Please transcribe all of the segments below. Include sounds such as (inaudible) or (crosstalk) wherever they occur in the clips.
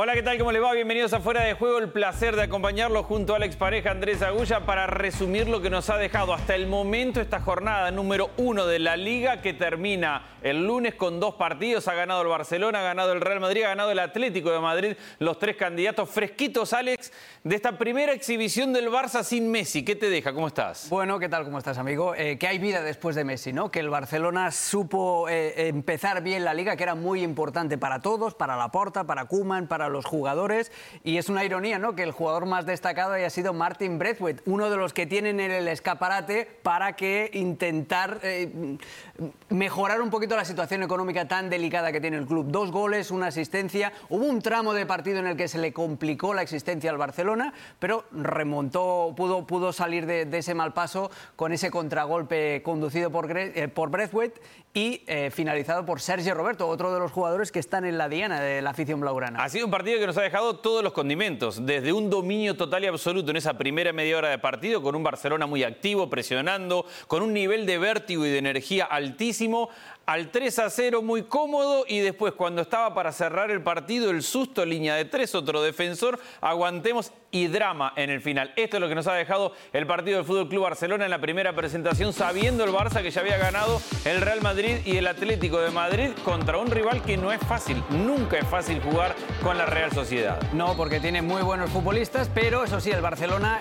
Hola, ¿qué tal? ¿Cómo le va? Bienvenidos a Fuera de Juego. El placer de acompañarlo junto a la expareja Andrés Agulla para resumir lo que nos ha dejado hasta el momento esta jornada número uno de la Liga que termina el lunes con dos partidos. Ha ganado el Barcelona, ha ganado el Real Madrid, ha ganado el Atlético de Madrid. Los tres candidatos fresquitos, Alex, de esta primera exhibición del Barça sin Messi. ¿Qué te deja? ¿Cómo estás? Bueno, ¿qué tal? ¿Cómo estás, amigo? Eh, que hay vida después de Messi, ¿no? Que el Barcelona supo eh, empezar bien la Liga, que era muy importante para todos, para Laporta, para Kuman, para los jugadores y es una ironía ¿no? que el jugador más destacado haya sido Martin Braithwaite, uno de los que tienen en el escaparate para que intentar eh, mejorar un poquito la situación económica tan delicada que tiene el club. Dos goles, una asistencia. Hubo un tramo de partido en el que se le complicó la existencia al Barcelona, pero remontó, pudo, pudo salir de, ese mal paso con ese contragolpe conducido por, eh, por Braithwaite y eh, finalizado por Sergio Roberto, otro de los jugadores que están en la diana de la afición blaugrana. Ha sido un partido que nos ha dejado todos los condimentos, desde un dominio total y absoluto en esa primera media hora de partido, con un Barcelona muy activo, presionando, con un nivel de vértigo y de energía altísimo, al 3 a 0 muy cómodo y después cuando estaba para cerrar el partido el susto, línea de tres, otro defensor, aguantemos y drama en el final. Esto es lo que nos ha dejado el partido del Fútbol Club Barcelona en la primera presentación, sabiendo el Barça que ya había ganado el Real Madrid y el Atlético de Madrid contra un rival que no es fácil, nunca es fácil jugar con la Real Sociedad. No, porque tiene muy buenos futbolistas, pero eso sí, el Barcelona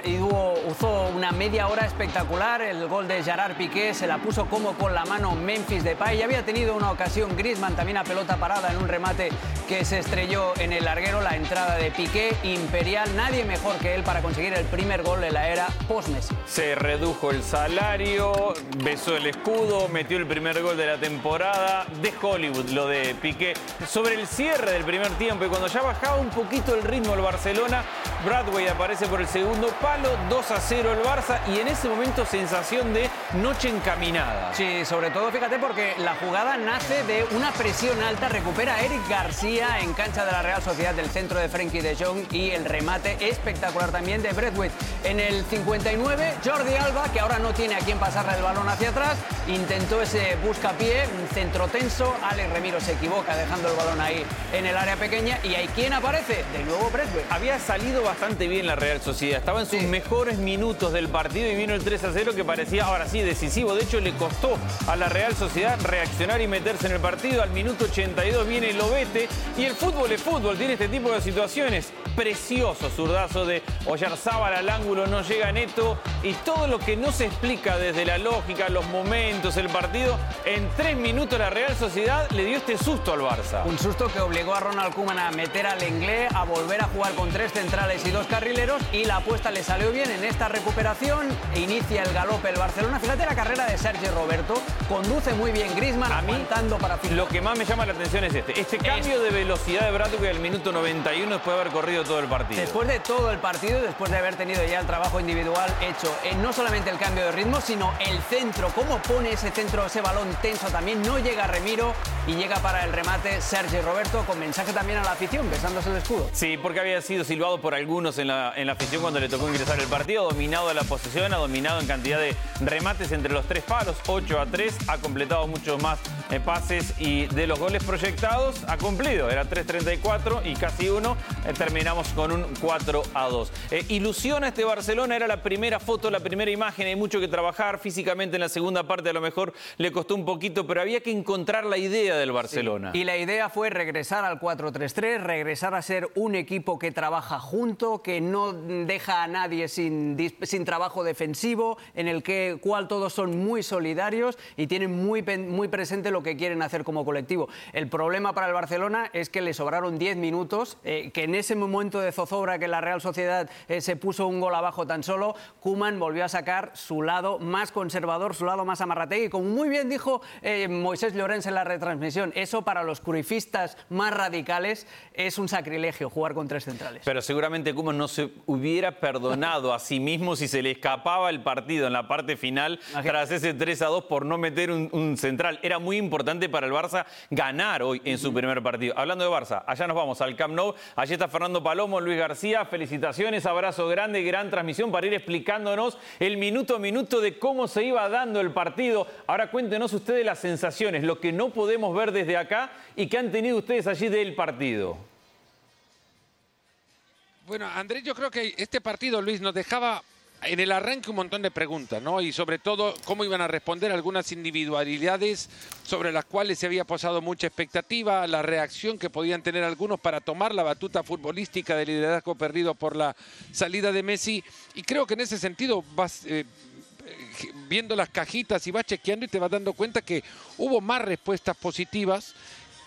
usó una media hora espectacular, el gol de Gerard Piqué se la puso como con la mano Memphis Depay, ya ha tenido una ocasión Griezmann también a pelota parada en un remate que se estrelló en el larguero, la entrada de Piqué, imperial, nadie mejor que él para conseguir el primer gol de la era post-Messi. Se redujo el salario, besó el escudo, metió el primer gol de la temporada de Hollywood, lo de Piqué. Sobre el cierre del primer tiempo y cuando ya bajaba un poquito el ritmo el Barcelona, Bradway aparece por el segundo palo, 2 a 0 el Barça y en ese momento sensación de noche encaminada. Sí, sobre todo fíjate porque la jugada nace de una presión alta, recupera Eric García en cancha de la Real Sociedad del centro de Frenkie de Jong y el remate espectacular también de Bradway. En el 59, Jordi Alba, que ahora no tiene a quién pasarle el balón hacia atrás, intentó ese buscapié, un centro tenso, Alex Remiro se equivoca dejando el balón ahí en el área pequeña y ahí quién aparece, de nuevo Bradway. Había salido bastante bien la Real Sociedad, estaba en sus mejores minutos del partido y vino el 3 a 0 que parecía ahora sí decisivo, de hecho le costó a la Real Sociedad reaccionar y meterse en el partido. Al minuto 82 viene Lobete y el fútbol es fútbol, tiene este tipo de situaciones. Precioso zurdazo de Oyarzábal al ángulo, no llega neto y todo lo que no se explica desde la lógica, los momentos, el partido, en tres minutos la Real Sociedad le dio este susto al Barça. Un susto que obligó a Ronald Koeman a meter al inglés, a volver a jugar con tres centrales y dos carrileros y la apuesta le salió bien en esta recuperación. Inicia el galope el Barcelona. Fíjate la carrera de Sergio Roberto, conduce muy bien A mí para Lo que más me llama la atención es este. Este cambio de velocidad de Bradley el minuto 91 después de haber corrido todo el partido. Después de todo el partido, después de haber tenido ya el trabajo individual hecho, eh, no solamente el cambio de ritmo, sino el centro. Cómo pone ese centro, ese balón tenso también. No llega Remiro y llega para el remate Sergio Roberto con mensaje también a la afición, besándose el escudo. Sí, porque había sido silbado por algunos en la, en la afición cuando le tocó ingresar el partido. Dominado la posesión, ha dominado en cantidad de remates entre los tres palos, 8 a 3. Ha completado mucho más ます。Eh, pases y de los goles proyectados ha cumplido. Era 3.34 y casi uno. Eh, terminamos con un 4 a 2. Eh, ilusiona este Barcelona, era la primera foto, la primera imagen. Hay mucho que trabajar. Físicamente en la segunda parte a lo mejor le costó un poquito, pero había que encontrar la idea del Barcelona. Y la idea fue regresar al 4-3-3, regresar a ser un equipo que trabaja junto, que no deja a nadie sin, sin trabajo defensivo, en el que cual todos son muy solidarios y tienen muy, muy presente lo que quieren hacer como colectivo. El problema para el Barcelona es que le sobraron 10 minutos, eh, que en ese momento de zozobra que la Real Sociedad eh, se puso un gol abajo tan solo, Kuman volvió a sacar su lado más conservador, su lado más y como muy bien dijo eh, Moisés Llorens en la retransmisión, eso para los curifistas más radicales es un sacrilegio jugar con tres centrales. Pero seguramente Kuman no se hubiera perdonado a sí mismo si se le escapaba el partido en la parte final tras ese 3 a 2 por no meter un, un central. Era muy importante para el Barça ganar hoy en su primer partido. Hablando de Barça, allá nos vamos al Camp Nou. Allí está Fernando Palomo, Luis García. Felicitaciones, abrazo grande, gran transmisión para ir explicándonos el minuto a minuto de cómo se iba dando el partido. Ahora cuéntenos ustedes las sensaciones, lo que no podemos ver desde acá y que han tenido ustedes allí del partido. Bueno, Andrés, yo creo que este partido, Luis, nos dejaba en el arranque un montón de preguntas, ¿no? Y sobre todo, cómo iban a responder algunas individualidades sobre las cuales se había posado mucha expectativa, la reacción que podían tener algunos para tomar la batuta futbolística del liderazgo perdido por la salida de Messi. Y creo que en ese sentido vas... Eh, viendo las cajitas y vas chequeando y te vas dando cuenta que hubo más respuestas positivas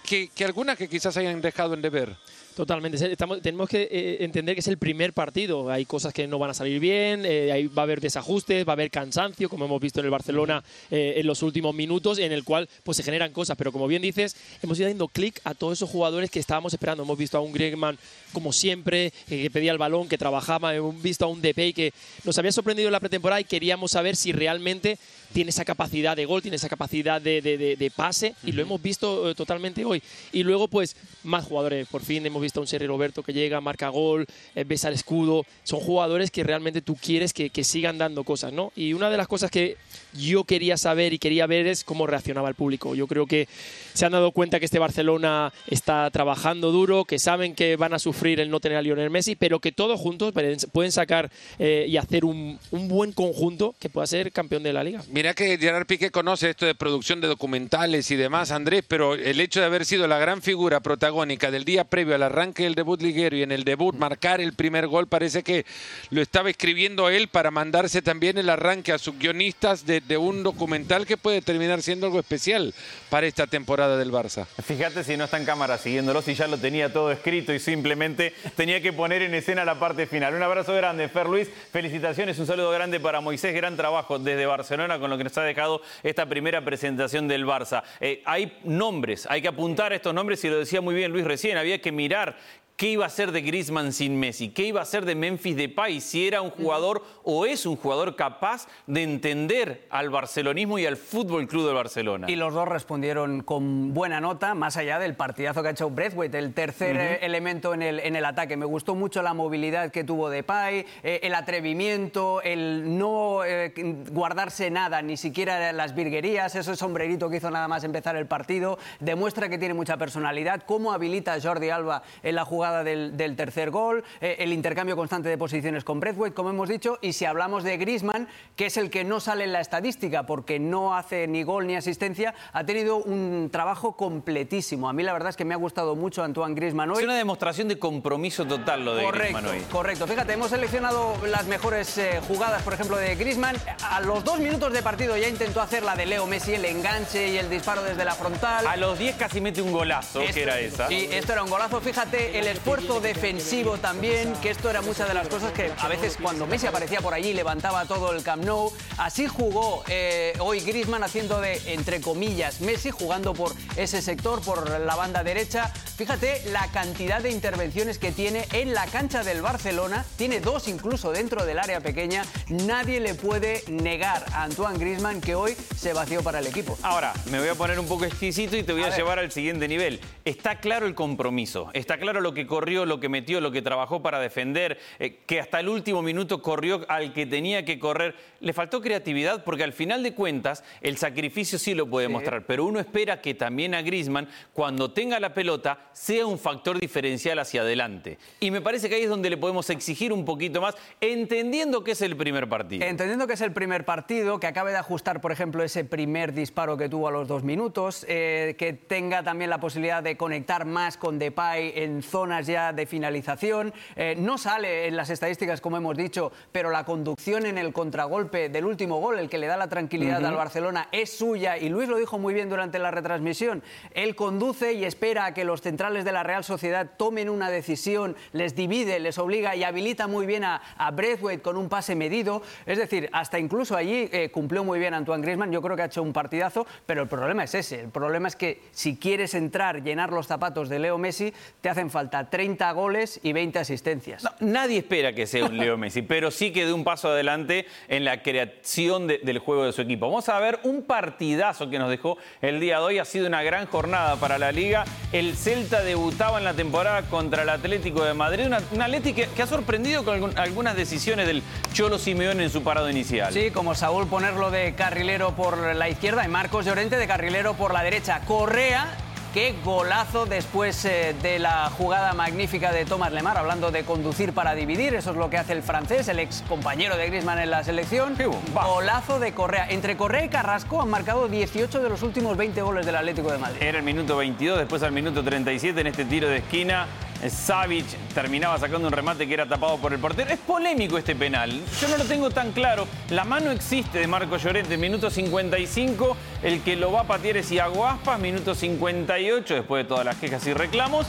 que, que algunas que quizás hayan dejado en deber. Totalmente. tenemos que eh, entender que es el primer partido. Hay cosas que no van a salir bien, eh, va a haber desajustes, va a haber cansancio, como hemos visto en el Barcelona eh, en los últimos minutos, en el cual pues se generan cosas. Pero como bien dices, hemos ido dando clic a todos esos jugadores que estábamos esperando. Hemos visto a un Griezmann como siempre, que pedía el balón, que trabajaba. Hemos visto a un Depay que nos había sorprendido en la pretemporada y queríamos saber si realmente tiene esa capacidad de gol, tiene esa capacidad de, pase y lo hemos visto totalmente hoy. Y luego pues más jugadores. Por fin hemos visto a un Sergio Roberto que llega, marca gol, eh, besa el escudo. Son jugadores que realmente tú quieres que, sigan dando cosas, ¿no? Y una de las cosas que yo quería saber y quería ver es cómo reaccionaba el público. Yo creo que se han dado cuenta que este Barcelona está trabajando duro, que saben que van a sufrir el no tener a Lionel Messi, pero que todos juntos pueden sacar eh, y hacer un, un, buen conjunto que pueda ser campeón de la liga. Mira que Gerard Piqué conoce esto de producción de documentales y demás, Andrés, pero el hecho de haber sido la gran figura protagónica del día previo al arranque del debut liguero y en el debut marcar el primer gol, parece que lo estaba escribiendo él para mandarse también el arranque a sus guionistas de, un documental que puede terminar siendo algo especial para esta temporada del Barça. Fíjate si no está en cámara siguiéndolo, si ya lo tenía todo escrito y simplemente tenía que poner en escena la parte final. Un abrazo grande, Fer Luis, felicitaciones, un saludo grande para Moisés, gran trabajo desde Barcelona con lo que nos ha dejado esta primera presentación del Barça. Eh, hay nombres, hay que apuntar a estos nombres y lo decía muy bien Luis recién, había que mirar ¿Qué iba a ser de Griezmann sin Messi? ¿Qué iba a ser de Memphis Depay? Si era un jugador o es un jugador capaz de entender al barcelonismo y al Fútbol Club de Barcelona. Y los dos respondieron con buena nota, más allá del partidazo que ha hecho Breathwaite, el tercer eh, elemento en el, en el ataque. Me gustó mucho la movilidad que tuvo Depay, eh, el atrevimiento, el no eh, guardarse nada, ni siquiera las virguerías, ese sombrerito que hizo nada más empezar el partido. Demuestra que tiene mucha personalidad, cómo habilita a Jordi Alba en la jugada del, tercer gol, eh, el intercambio constante de posiciones con Breathwaite, como hemos dicho, y si hablamos de Griezmann, que es el que no sale en la estadística porque no hace ni gol ni asistencia, ha tenido un trabajo completísimo. A mí la verdad es que me ha gustado mucho Antoine Griezmann hoy. Es una demostración de compromiso total lo de Griezmann hoy. Correcto, fíjate, hemos seleccionado las mejores eh, jugadas, por ejemplo, de Griezmann. A los dos minutos de partido ya intentó hacer la de Leo Messi, el enganche y el disparo desde la frontal. A los 10 casi mete un golazo, que era esa. Sí, esto era un golazo. Fíjate, el esfuerzo defensivo también, que esto era muchas de las cosas que a veces cuando Messi aparecía por allí levantaba todo el Camp Nou. Así jugó eh, hoy Griezmann haciendo de, entre comillas, Messi jugando por ese sector, por la banda derecha. Fíjate la cantidad de intervenciones que tiene en la cancha del Barcelona. Tiene dos incluso dentro del área pequeña. Nadie le puede negar a Antoine Griezmann que hoy se vació para el equipo. Ahora, me voy a poner un poco exquisito y te voy a, llevar al siguiente nivel. Está claro el compromiso, está claro lo que corrió, lo que metió, lo que trabajó para defender, eh, que hasta el último minuto corrió al que tenía que correr. Le faltó creatividad porque al final de cuentas el sacrificio sí lo puede mostrar, pero uno espera que también a Griezmann, cuando tenga la pelota, sea un factor diferencial hacia adelante. Y me parece que ahí es donde le podemos exigir un poquito más, entendiendo que es el primer partido. Entendiendo que es el primer partido, que acabe de ajustar, por ejemplo, ese primer disparo que tuvo a los dos minutos, eh, que tenga también la posibilidad de conectar más con Depay en zonas ya de finalización. Eh, no sale en las estadísticas, como hemos dicho, pero la conducción en el contragolpe del último gol, el que le da la tranquilidad al Barcelona, es suya. Y Luis lo dijo muy bien durante la retransmisión. Él conduce y espera a que los centrales de la Real Sociedad tomen una decisión, les divide, les obliga y habilita muy bien a, a Breathwaite con un pase medido. Es decir, hasta incluso allí eh, cumplió muy bien Antoine Griezmann. Yo creo que ha hecho un partidazo, pero el problema es ese. El problema es que si quieres entrar, llenar los zapatos de Leo Messi, te hacen falta 30 goles y 20 asistencias. nadie espera que sea un Leo Messi, pero sí que dé un paso adelante en la creación del juego de su equipo. Vamos a ver un partidazo que nos dejó el día de hoy. Ha sido una gran jornada para la liga. El Celta debutaba en la temporada contra el Atlético de Madrid. un Atlético que, ha sorprendido con algunas decisiones del Cholo Simeone en su parado inicial. Sí, como Saúl ponerlo de carrilero por la izquierda y Marcos Llorente de carrilero por la derecha. Correa Qué golazo después eh, de la jugada magnífica de Thomas Lemar, hablando de conducir para dividir. Eso es lo que hace el francés, el ex compañero de Griezmann en la selección. Golazo de Correa. Entre Correa y Carrasco han marcado 18 de los últimos 20 goles del Atlético de Madrid. Era el minuto 22, después al minuto 37 en este tiro de esquina. Savic terminaba sacando un remate que era tapado por el portero. Es polémico este penal. Yo no lo tengo tan claro. La mano existe de Marco Llorente, minuto 55. El que lo va a patear es Iago Aspas, minuto 58, después de todas las quejas y reclamos.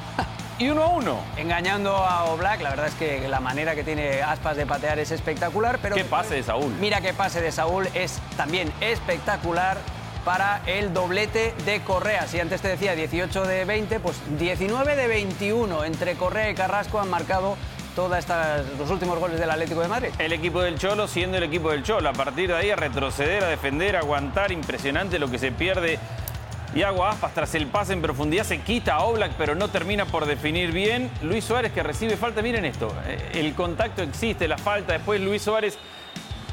Y uno a uno. Engañando a Oblak, la verdad es que la manera que tiene Aspas de patear es espectacular. Pero ¿Qué pase de Saúl? Mira qué pase de Saúl es también espectacular para el doblete de Correa. Si antes te decía 18 de 20, pues 19 de 21 entre Correa y Carrasco han marcado todos los últimos goles del Atlético de Madrid. El equipo del Cholo siendo el equipo del Cholo. A partir de ahí a retroceder, a defender, a aguantar. Impresionante lo que se pierde. Iago Aspas tras el pase en profundidad se quita a Oblak, pero no termina por definir bien. Luis Suárez que recibe falta. Miren esto, eh, el contacto existe, la falta. Después Luis Suárez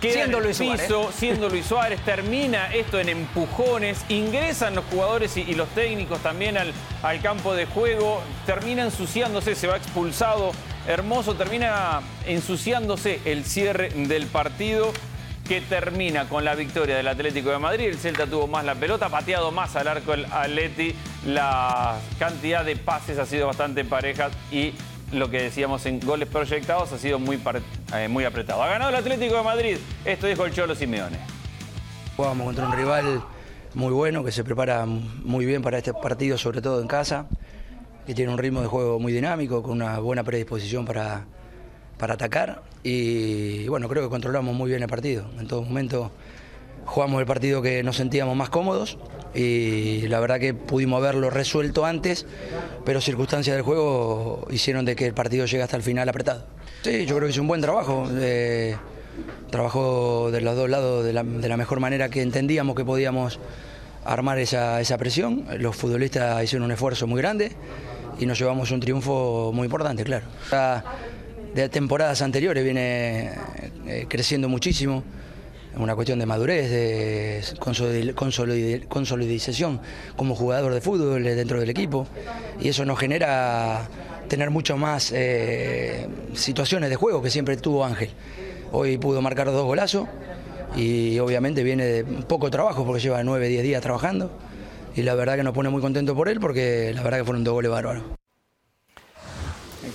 siendo Luis Suárez. siendo Luis Suárez, termina esto en empujones, ingresan los jugadores y, los técnicos también al, al, campo de juego, termina ensuciándose, se va expulsado, hermoso, termina ensuciándose el cierre del partido que termina con la victoria del Atlético de Madrid. El Celta tuvo más la pelota, pateado más al arco el Atleti. La cantidad de pases ha sido bastante pareja y lo que decíamos en goles proyectados ha sido muy, eh, muy apretado. Ha ganado el Atlético de Madrid, esto dijo el Cholo Simeone. Jugamos contra un rival muy bueno, que se prepara muy bien para este partido, sobre todo en casa, que tiene un ritmo de juego muy dinámico, con una buena predisposición para, para atacar. Y bueno, creo que controlamos muy bien el partido. En todo momento jugamos el partido que nos sentíamos más cómodos y la verdad que pudimos haberlo resuelto antes, pero circunstancias del juego hicieron de que el partido llegue hasta el final apretado. Sí, yo creo que es un buen trabajo. Eh, trabajó de los dos lados de la, mejor manera que entendíamos que podíamos armar esa, presión. Los futbolistas hicieron un esfuerzo muy grande y nos llevamos un triunfo muy importante, claro. De temporadas anteriores viene eh, creciendo muchísimo una cuestión de madurez, de consolidación como jugador de fútbol dentro del equipo y eso nos genera tener mucho más eh, situaciones de juego que siempre tuvo Ángel. Hoy pudo marcar dos golazos y obviamente viene de poco trabajo porque lleva nueve, diez días trabajando y la verdad que nos pone muy contento por él porque la verdad que fueron dos goles bárbaros.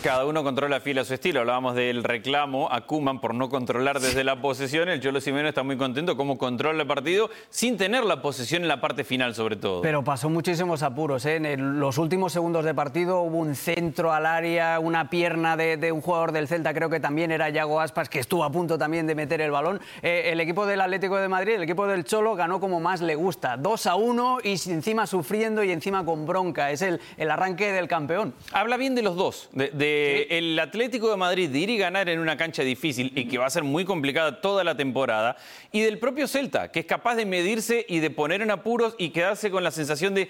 Cada uno controla fiel a su estilo. Hablábamos del reclamo a Kuman por no controlar desde la posesión. El Cholo Simeone está muy contento cómo controla el partido sin tener la posesión en la parte final, sobre todo. Pero pasó muchísimos apuros. ¿eh? En los últimos segundos de partido hubo un centro al área, una pierna de, un jugador del Celta, creo que también era Yago Aspas, que estuvo a punto también de meter el balón. Eh, el equipo del Atlético de Madrid, el equipo del Cholo, ganó como más le gusta. 2 a 1 y encima sufriendo y encima con bronca. Es el, el arranque del campeón. Habla bien de los dos. de el Atlético de Madrid de ir y ganar en una cancha difícil y que va a ser muy complicada toda la temporada, y del propio Celta, que es capaz de medirse y de poner en apuros y quedarse con la sensación de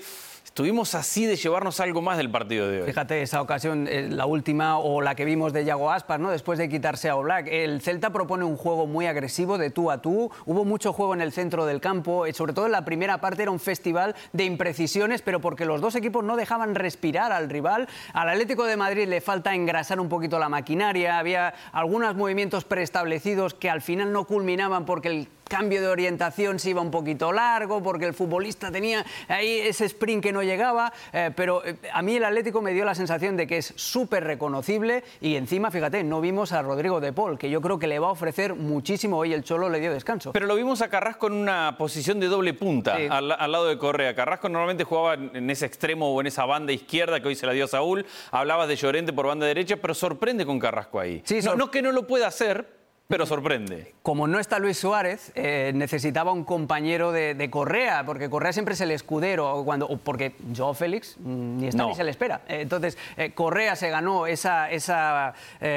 Estuvimos así de llevarnos algo más del partido de hoy. Fíjate, esa ocasión, eh, la última o la que vimos de Yago Aspas, ¿no? después de quitarse a Oblak. El Celta propone un juego muy agresivo de tú a tú. Hubo mucho juego en el centro del campo. Eh, sobre todo en la primera parte era un festival de imprecisiones, pero porque los dos equipos no dejaban respirar al rival. Al Atlético de Madrid le falta engrasar un poquito la maquinaria. Había algunos movimientos preestablecidos que al final no culminaban porque el cambio de orientación se iba un poquito largo, porque el futbolista tenía ahí ese sprint que no llegaba, eh, pero eh, a mí el Atlético me dio la sensación de que es súper reconocible y encima, fíjate, no vimos a Rodrigo de Paul, que yo creo que le va a ofrecer muchísimo, hoy el Cholo le dio descanso. Pero lo vimos a Carrasco en una posición de doble punta, al, lado de Correa. Carrasco normalmente jugaba en ese extremo o en esa banda izquierda que hoy se la dio a Saúl, hablabas de Llorente por banda derecha, pero sorprende con Carrasco ahí. Sí, no, no que no lo pueda hacer, pero sorprende. Como no está Luis Suárez, eh, necesitaba un compañero de, Correa, porque Correa siempre es el escudero, cuando, porque Joe Félix mm, ni está ni se le espera. Eh, entonces, eh, Correa se ganó esa, esa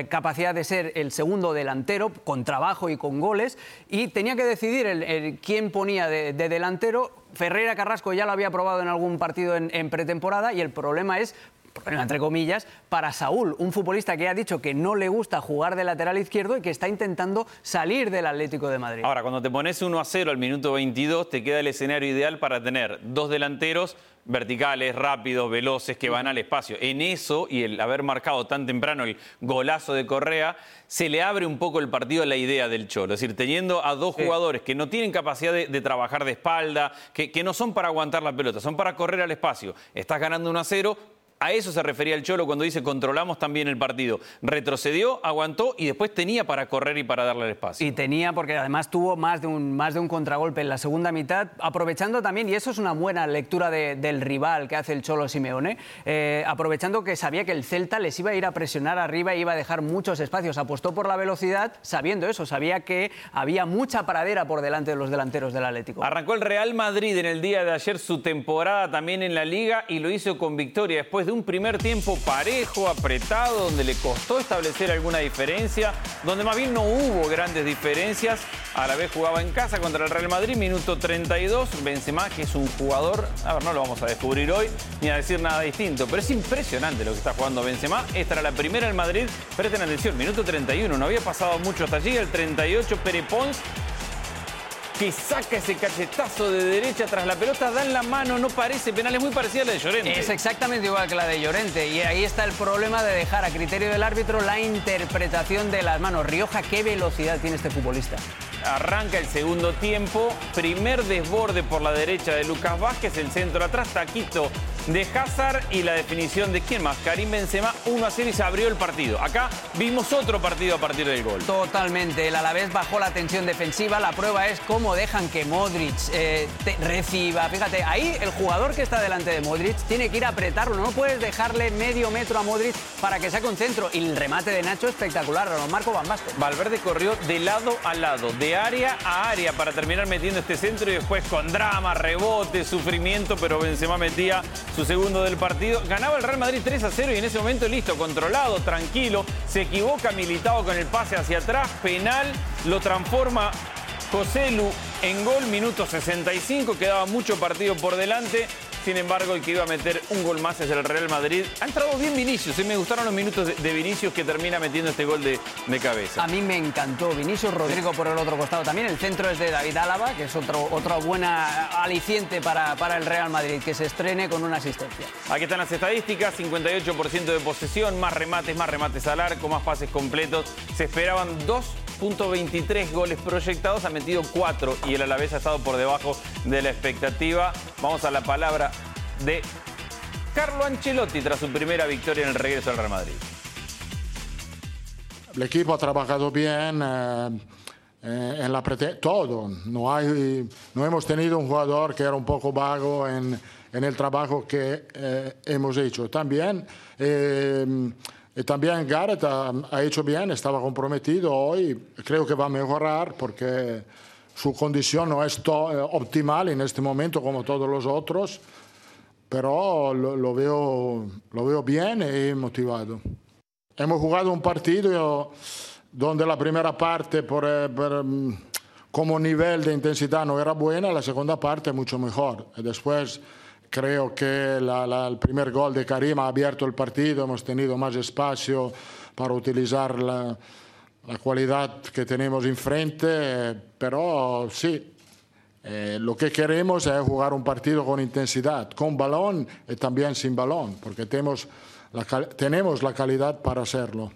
capacidad de ser el segundo delantero, con trabajo y con goles, y tenía que decidir el, quién ponía de, delantero. Ferreira Carrasco ya lo había probado en algún partido en, en pretemporada, y el problema es problema entre comillas, para Saúl, un futbolista que ha dicho que no le gusta jugar de lateral izquierdo y que está intentando salir del Atlético de Madrid. Ahora, cuando te pones 1 a 0 al minuto 22, te queda el escenario ideal para tener dos delanteros verticales, rápidos, veloces, que van al espacio. En eso, y el haber marcado tan temprano el golazo de Correa, se le abre un poco el partido a la idea del Cholo. Es decir, teniendo a dos jugadores que no tienen capacidad de, trabajar de espalda, que, que, no son para aguantar la pelota, son para correr al espacio. Estás ganando 1 a 0, a eso se refería el Cholo cuando dice controlamos también el partido. Retrocedió, aguantó y después tenía para correr y para darle el espacio. Y tenía porque además tuvo más de un, más de un contragolpe en la segunda mitad, aprovechando también, y eso es una buena lectura del rival que hace el Cholo Simeone, eh, aprovechando que sabía que el Celta les iba a ir a presionar arriba e iba a dejar muchos espacios. Apostó por la velocidad sabiendo eso, sabía que había mucha paradera por delante de los delanteros del Atlético. Arrancó el Real Madrid en el día de ayer su temporada también en la liga y lo hizo con victoria después de un primer tiempo parejo, apretado, donde le costó establecer alguna diferencia, donde más bien no hubo grandes diferencias. A la vez jugaba en casa contra el Real Madrid, minuto 32. Benzema, que es un jugador, a ver, no lo vamos a descubrir hoy ni a decir nada distinto, pero es impresionante lo que está jugando Benzema. Esta era la primera en Madrid. Presten atención, minuto 31, no había pasado mucho hasta allí. El 38, Pere Pons que saca ese cachetazo de derecha tras la pelota, da en la mano, no parece penal, es muy parecida a la de Llorente. Es exactamente igual que la de Llorente y ahí está el problema de dejar a criterio del árbitro la interpretación de las manos. Rioja, ¿qué velocidad tiene este futbolista? Arranca el segundo tiempo, primer desborde por la derecha de Lucas Vázquez, el centro atrás, taquito de Hazard y la definición de quién más, Karim Benzema, 1 a 0 y se abrió el partido. Acá vimos otro partido a partir del gol. Totalmente, el Alavés bajó la tensión defensiva, la prueba es cómo dejan que Modric eh, reciba. Fíjate, ahí el jugador que está delante de Modric tiene que ir a apretarlo, no puedes dejarle medio metro a Modric para que saque un centro. Y el remate de Nacho espectacular, lo Marco Van Basten. Valverde corrió de lado a lado, de área a área para terminar metiendo este centro y después con drama, rebote, sufrimiento, pero Benzema metía su segundo del partido. Ganaba el Real Madrid 3 a 0 y en ese momento listo, controlado, tranquilo. Se equivoca militado con el pase hacia atrás, penal, lo transforma José Lu en gol, minuto 65, quedaba mucho partido por delante. Sin embargo, el que iba a meter un gol más es el Real Madrid. Ha entrado bien Vinicius, y me gustaron los minutos de, Vinicius que termina metiendo este gol de, cabeza. A mí me encantó Vinicius, Rodrigo por el otro costado también. El centro es de David Álava, que es otro, otra buena aliciente para, para el Real Madrid, que se estrene con una asistencia. Aquí están las estadísticas, 58% de posesión, más remates, más remates al arco, más pases completos. Se esperaban dos .23 goles proyectados, ha metido 4 y el Alavés ha estado por debajo de la expectativa. Vamos a la palabra de Carlo Ancelotti tras su primera victoria en el regreso al Real Madrid. El equipo ha trabajado bien. Eh, eh, en la todo. No, hay, no hemos tenido un jugador que era un poco vago en, en el trabajo que eh, hemos hecho. También y también Gareth ha, hecho bien, estaba comprometido hoy, creo que va a mejorar porque su condición no es eh, optimal en este momento como todos los otros, pero lo, veo, bien y motivado. Hemos jugado un partido donde la primera parte por, eh, mm, como nivel de intensidad no era buena, la segunda parte mucho mejor. Después Creo que el primer gol de Karim ha abierto el partido, hemos tenido más espacio para utilizar la, la cualidad que tenemos enfrente, pero sí, eh, lo que queremos es jugar un partido con intensidad, con balón y también sin balón, porque tenemos la, tenemos la calidad para hacerlo.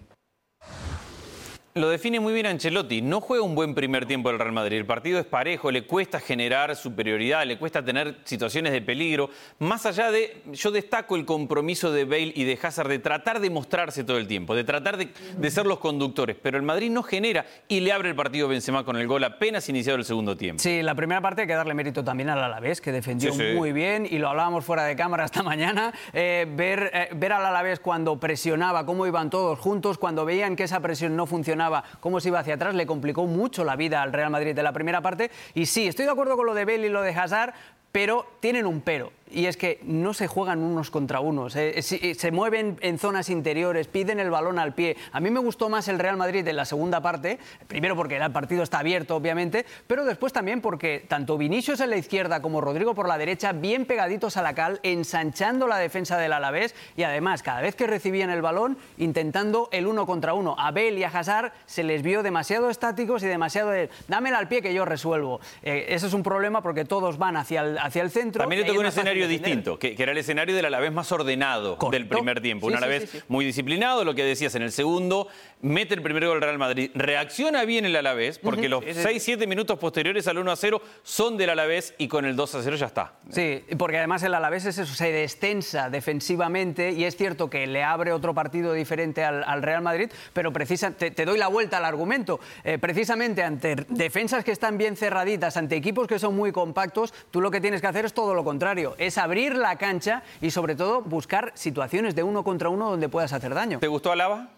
Lo define muy bien Ancelotti. No juega un buen primer tiempo el Real Madrid. El partido es parejo, le cuesta generar superioridad, le cuesta tener situaciones de peligro. Más allá de, yo destaco el compromiso de Bale y de Hazard de tratar de mostrarse todo el tiempo, de tratar de, ser los conductores. Pero el Madrid no genera y le abre el partido Benzema con el gol apenas iniciado el segundo tiempo. Sí, la primera parte hay que darle mérito también al Alavés, que defendió muy bien y lo hablábamos fuera de cámara esta (laughs) mañana. Eh, ver, eh, ver al Alavés cuando presionaba, cómo iban todos juntos, cuando veían que esa presión no funcionaba cómo se iba hacia atrás, le complicó mucho la vida al Real Madrid de la primera parte. Y sí, estoy de acuerdo con lo de Bale y lo de Hazard, pero tienen un pero. Y es que no se juegan unos contra unos. eh, si- se mueven en zonas interiores, piden el balón al pie. A mí me gustó más el Real Madrid en la segunda parte, primero porque el partido está abierto, obviamente, pero después también porque tanto Vinicius en la izquierda como Rodrigo por la derecha, bien pegaditos a la cal, ensanchando la defensa del Alavés y además, cada vez que recibían el balón, intentando el uno contra uno. A Bale y a Hazard se les vio demasiado estáticos y demasiado de dámela al pie que yo resuelvo. Eh, eso es un problema porque todos van hacia el, hacia el centro. También ahí un es más fácil escenario distinto, que, que era el escenario del Alavés más ordenado del primer tiempo. Un Sí, Alavés sí, sí. muy disciplinado, lo que decías en el segundo, mete el primer gol del Real Madrid. Reacciona bien el Alavés, porque los 6-7 minutos posteriores al 1 0 son del Alavés y con el 2 0 ya está. Sí, porque además el Alavés es eso, se destensa defensivamente y es cierto que le abre otro partido diferente al, al Real Madrid, pero precisa, te, te doy la vuelta al argumento. Eh, precisamente ante defensas que están bien cerraditas, ante equipos que son muy compactos, tú lo que tienes que hacer es todo lo contrario, es abrir la cancha y sobre todo buscar situaciones de uno contra uno donde puedas hacer daño. ¿Te gustó Alaba?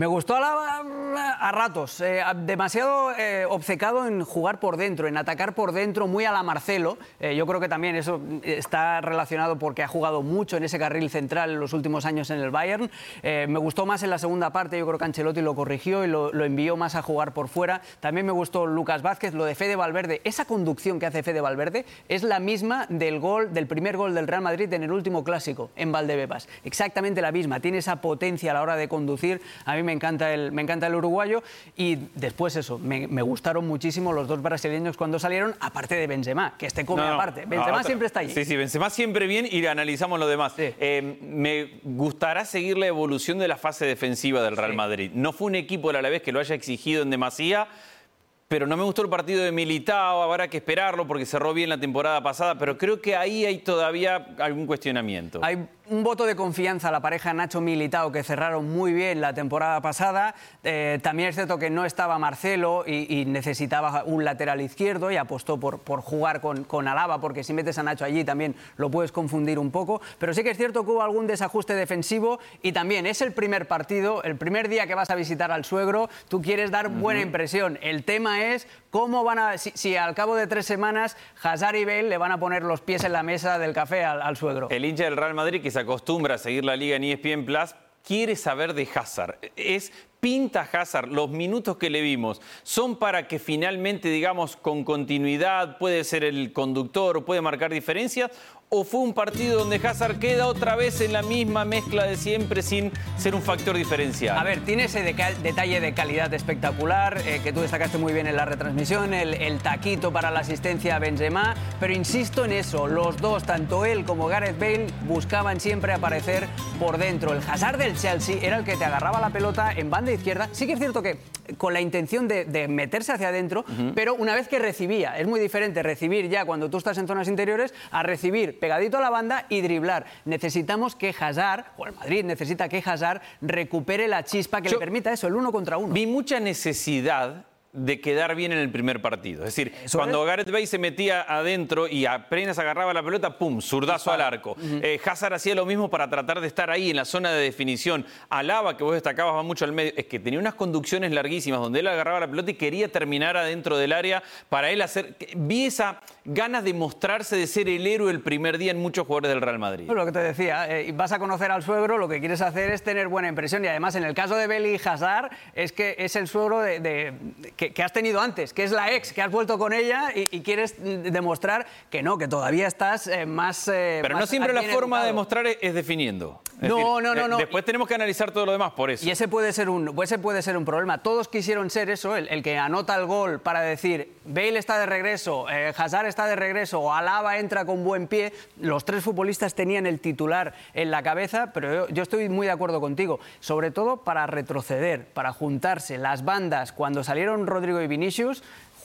Me gustó Alaba mm, a ratos, eh, a- demasiado eh, obcecado en jugar por dentro, en atacar por dentro, muy a la Marcelo. Eh, yo creo que también eso está relacionado porque ha jugado mucho en ese carril central en los últimos años en el Bayern. Me gustó más en la segunda parte, yo creo que Ancelotti lo corrigió y lo, lo envió más a jugar por fuera. También me gustó Lucas Vázquez, lo de Fede Valverde. Esa conducción que hace Fede Valverde es la misma del gol, del primer gol del Real Madrid en el último clásico, en Valdebebas. Exactamente la misma. Tiene esa potencia a la hora de conducir. A mí me encanta el, me encanta el uruguayo. Y después eso, me, me gustaron muchísimo los dos brasileños cuando salieron, aparte de Benzema, que este come No, aparte. Benzema siempre está allí. Sí, sí, Benzema siempre bien y analizamos lo demás. Sí. Eh, me gustará seguir la evolución de la fase defensiva del Real Sí. Madrid. No fue un equipo del Alavés que lo haya exigido en demasía, pero no me gustó el partido de Militao, habrá que esperarlo porque cerró bien la temporada pasada, pero creo que ahí hay todavía algún cuestionamiento. Hay un voto de confianza a la pareja Nacho Militao que cerraron muy bien la temporada pasada. Eh, también es cierto que no estaba Marcelo y, y necesitaba un lateral izquierdo y apostó por, por jugar con, con Alaba porque si metes a Nacho allí también lo puedes confundir un poco. Pero sí que es cierto que hubo algún desajuste defensivo y también es el primer partido, el primer día que vas a visitar al suegro, tú quieres dar buena impresión. El tema es cómo van a, si, si al cabo de tres semanas Hazard y Bale le van a poner los pies en la mesa del café al, al suegro. El hincha del Real Madrid que acostumbra a seguir la liga en ESPN Plus quiere saber de Hazard. Es pinta Hazard, los minutos que le vimos son para que finalmente, digamos, con continuidad puede ser el conductor, puede marcar diferencias, o fue un partido donde Hazard queda otra vez en la misma mezcla de siempre sin ser un factor diferencial. A ver, tiene ese detalle de calidad espectacular eh, que tú destacaste muy bien en la retransmisión, el, el taquito para la asistencia a Benzema, pero insisto en eso, los dos, tanto él como Gareth Bale, buscaban siempre aparecer por dentro. El Hazard del Chelsea era el que te agarraba la pelota en banda izquierda. Sí que es cierto que con la intención de, de meterse hacia adentro, pero una vez que recibía, es muy diferente recibir ya cuando tú estás en zonas interiores a recibir pegadito a la banda y driblar. Necesitamos que Hazard, o el Madrid necesita que Hazard recupere la chispa que Yo- le permita eso, el uno contra uno. Vi mucha necesidad de quedar bien en el primer partido. Es decir, Eso cuando es. Gareth Bale se metía adentro y apenas agarraba la pelota, ¡pum! Zurdazo al arco. Eh, Hazard hacía lo mismo para tratar de estar ahí en la zona de definición. Alaba, que vos destacabas, va mucho al medio. Es que tenía unas conducciones larguísimas donde él agarraba la pelota y quería terminar adentro del área para él hacer... Vi esa ganas de mostrarse, de ser el héroe el primer día en muchos jugadores del Real Madrid. Pues lo que te decía, eh, vas a conocer al suegro, lo que quieres hacer es tener buena impresión. Y además, en el caso de Beli y Hazard, es que es el suegro de, de- que, que has tenido antes, que es la ex, que has vuelto con ella y, y quieres demostrar que no, que todavía estás eh, más. eh, Pero no siempre la forma de demostrar es, es definiendo. Es No, no, no, no. Después tenemos que analizar todo lo demás por eso. Y ese puede ser un, ese puede ser un problema. Todos quisieron ser eso, el, el que anota el gol para decir Bale está de regreso, Hazard está de regreso, Alaba entra con buen pie. Los tres futbolistas tenían el titular en la cabeza, pero yo, yo estoy muy de acuerdo contigo. Sobre todo para retroceder, para juntarse. Las bandas, cuando salieron Rodrigo y Vinicius,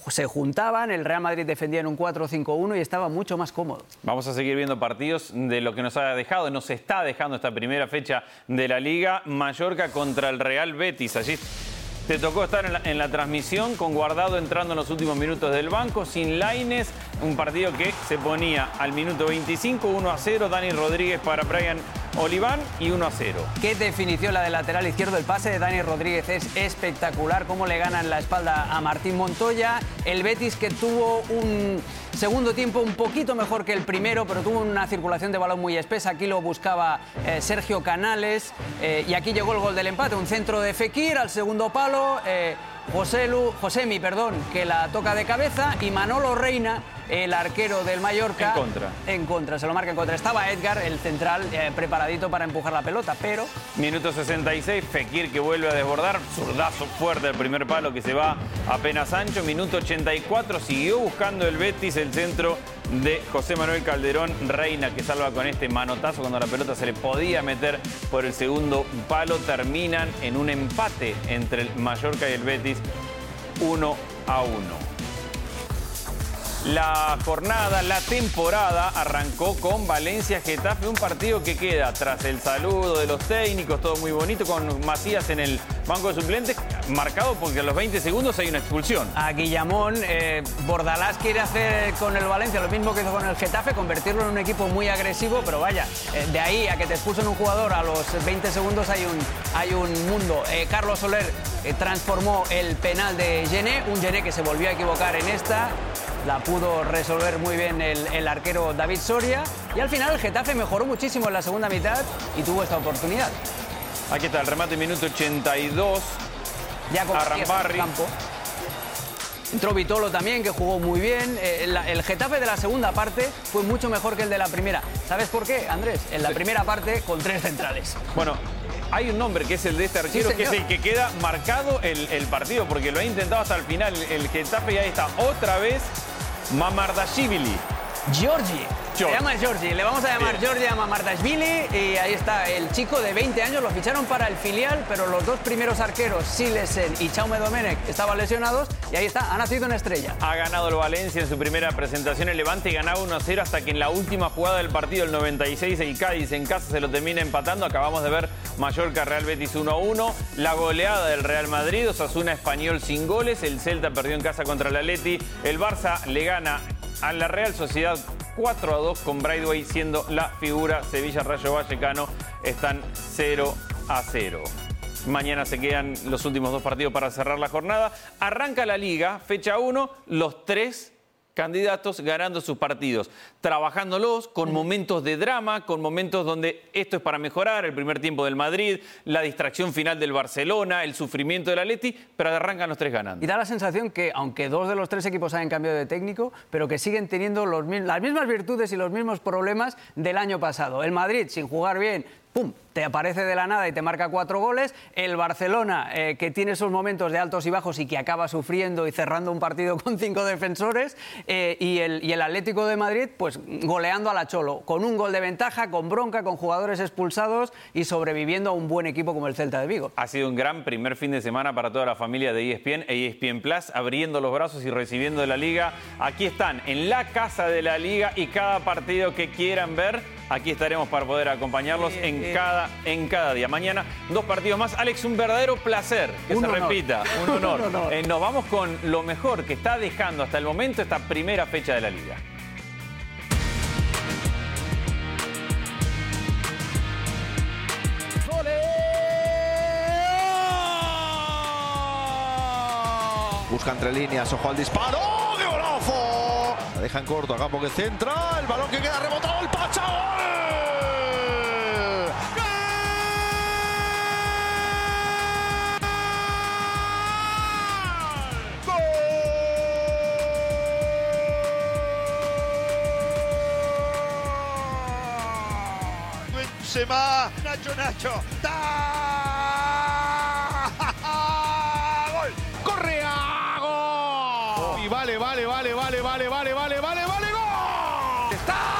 se juntaban, el Real Madrid defendía en un 4-5-1 y estaba mucho más cómodo. Vamos a seguir viendo partidos de lo que nos ha dejado, nos está dejando esta primera fecha de la Liga. Mallorca contra el Real Betis. Allí te tocó estar en la, transmisión con Guardado entrando en los últimos minutos del banco, sin Laines. Un partido que se ponía al minuto 25, 1 a 0. Dani Rodríguez para Brian Oliván y 1 a 0. Qué definición la del lateral izquierdo. El pase de Dani Rodríguez es espectacular. Cómo le ganan la espalda a Martín Montoya. El Betis que tuvo un segundo tiempo un poquito mejor que el primero, pero tuvo una circulación de balón muy espesa. Aquí lo buscaba eh, Sergio Canales. eh, y aquí llegó el gol del empate. Un centro de Fekir al segundo palo. eh, Josemi, perdón, que la toca de cabeza. Y Manolo Reina, el arquero del Mallorca. En contra. En contra, se lo marca en contra. Estaba Edgar, el central, eh, preparadito para empujar la pelota, pero Minuto 66, Fekir que vuelve a desbordar, zurdazo fuerte del primer palo que se va apenas ancho. Minuto 84, siguió buscando el Betis el centro de José Manuel Calderón Reina que salva con este manotazo cuando la pelota se le podía meter por el segundo palo. Terminan en un empate entre el Mallorca y el Betis, 1 a 1. La jornada, la temporada arrancó con Valencia Getafe, un partido que queda tras el saludo de los técnicos, todo muy bonito, con Macías en el banco de suplentes, marcado porque a los 20 segundos hay una expulsión. a Guillamón, eh, Bordalás quiere hacer con el Valencia lo mismo que hizo con el Getafe, convertirlo en un equipo muy agresivo, pero vaya, eh, de ahí a que te expulsen un jugador a los 20 segundos hay un, hay un mundo. Eh, Carlos Soler transformó el penal de Gené, un Gené que se volvió a equivocar en esta. La pudo resolver muy bien el, el arquero David Soria. Y al final el Getafe mejoró muchísimo en la segunda mitad y tuvo esta oportunidad. Aquí está el remate, minuto 82. Ya con Arrambarri. campo. Entró Vitolo también, que jugó muy bien. Eh, el Getafe de la segunda parte fue mucho mejor que el de la primera. ¿Sabes por qué, Andrés? En la primera parte con tres centrales. Bueno, hay un nombre que es el de este arquero, Sí, que es el que queda marcado el, el partido, porque lo ha intentado hasta el final el Getafe y ahí está otra vez Mamardashvili. Giorgi. Se llama Giorgi. Le vamos a llamar Bien. Giorgi a Mamardashvili. Y ahí está el chico de 20 años. Lo ficharon para el filial, pero los dos primeros arqueros, Silesen y Chaume Domenech, estaban lesionados. Y ahí está, ha nacido una estrella. Ha ganado el Valencia en su primera presentación. El Levante ganaba 1-0 hasta que en la última jugada del partido, el 96, el Cádiz en casa se lo termina empatando. Acabamos de ver Mallorca Real Betis 1-1. La goleada del Real Madrid, Osasuna Español sin goles. El Celta perdió en casa contra el Atleti. El Barça le gana a la Real Sociedad 4-2 con Brightway siendo la figura. Sevilla Rayo Vallecano están 0-0. Mañana se quedan los últimos dos partidos para cerrar la jornada. Arranca la liga, fecha 1, los tres candidatos ganando sus partidos, trabajándolos con momentos de drama, con momentos donde esto es para mejorar, el primer tiempo del Madrid, la distracción final del Barcelona, el sufrimiento del Atleti, pero arrancan los tres ganando. Y da la sensación que, aunque dos de los tres equipos hayan cambiado de técnico, pero que siguen teniendo los las mismas virtudes y los mismos problemas del año pasado. El Madrid, sin jugar bien, ¡pum! te aparece de la nada y te marca cuatro goles. El Barcelona, eh, que tiene esos momentos de altos y bajos y que acaba sufriendo y cerrando un partido (laughs) con cinco defensores. eh, y, el, y el Atlético de Madrid, pues goleando a la Cholo, con un gol de ventaja, con bronca, con jugadores expulsados y sobreviviendo a un buen equipo como el Celta de Vigo. Ha sido un gran primer fin de semana para toda la familia de E ESPN e ESPN Plus, abriendo los brazos y recibiendo de la liga. Aquí están, en la casa de la liga y cada partido que quieran ver, aquí estaremos para poder acompañarlos Sí, en, cada, en cada día. Mañana, dos partidos más. Alex, un verdadero placer que Un se honor. repita. (laughs) Un honor. Un honor. Eh, nos vamos con lo mejor que está dejando hasta el momento esta primera fecha de la liga. Busca entre líneas, ojo al disparo. ¡Oh, ¡Qué golazo! La deja en corto, a campo que centra. El balón que queda rebotado. ¡El Pacha! ¡Gol! Benzema, Nacho Nacho, ¡Ta! ¡Gol! ¡Correa! ¡Gol! Oh. Y vale, vale, vale, vale, vale, vale, vale, vale, vale, gol. ¡Está!